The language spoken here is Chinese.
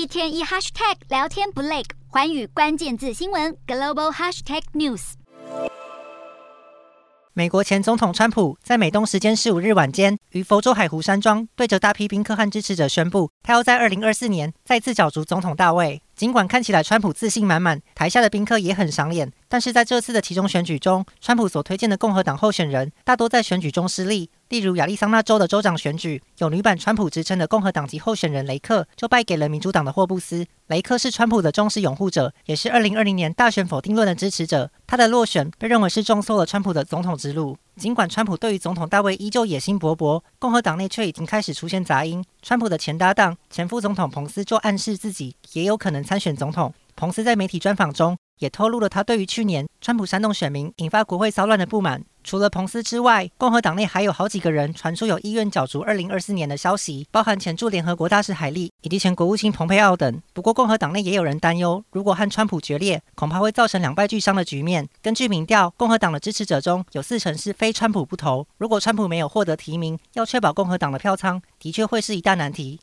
一天一 hashtag 聊天不累，环宇关键字新闻 global hashtag news。美国前总统川普在美东时间十五日晚间于佛州海湖山庄，对着大批宾客和支持者宣布，他要在二零二四年再次角逐总统大位。尽管看起来川普自信满满，台下的宾客也很赏脸，但是在这次的其中选举中，川普所推荐的共和党候选人大多在选举中失利。例如亚利桑那州的州长选举，有女版川普之称的共和党籍候选人雷克就败给了民主党的霍布斯。雷克是川普的忠实拥护者，也是二零二零年大选否定论的支持者。他的落选被认为是重挫了川普的总统之路。尽管川普对于总统大位依旧野心勃勃，共和党内却已经开始出现杂音。川普的前搭档、前副总统彭斯就暗示自己也有可能参选总统。彭斯在媒体专访中也透露了他对于去年川普煽动选民引发国会骚乱的不满。除了彭斯之外，共和党内还有好几个人传出有意愿角逐二零二四年的消息，包含前驻联合国大使海利以及前国务卿蓬佩奥等。不过，共和党内也有人担忧，如果和川普决裂，恐怕会造成两败俱伤的局面。根据民调，共和党的支持者中有四成是非川普不投。如果川普没有获得提名，要确保共和党的票仓，的确会是一大难题。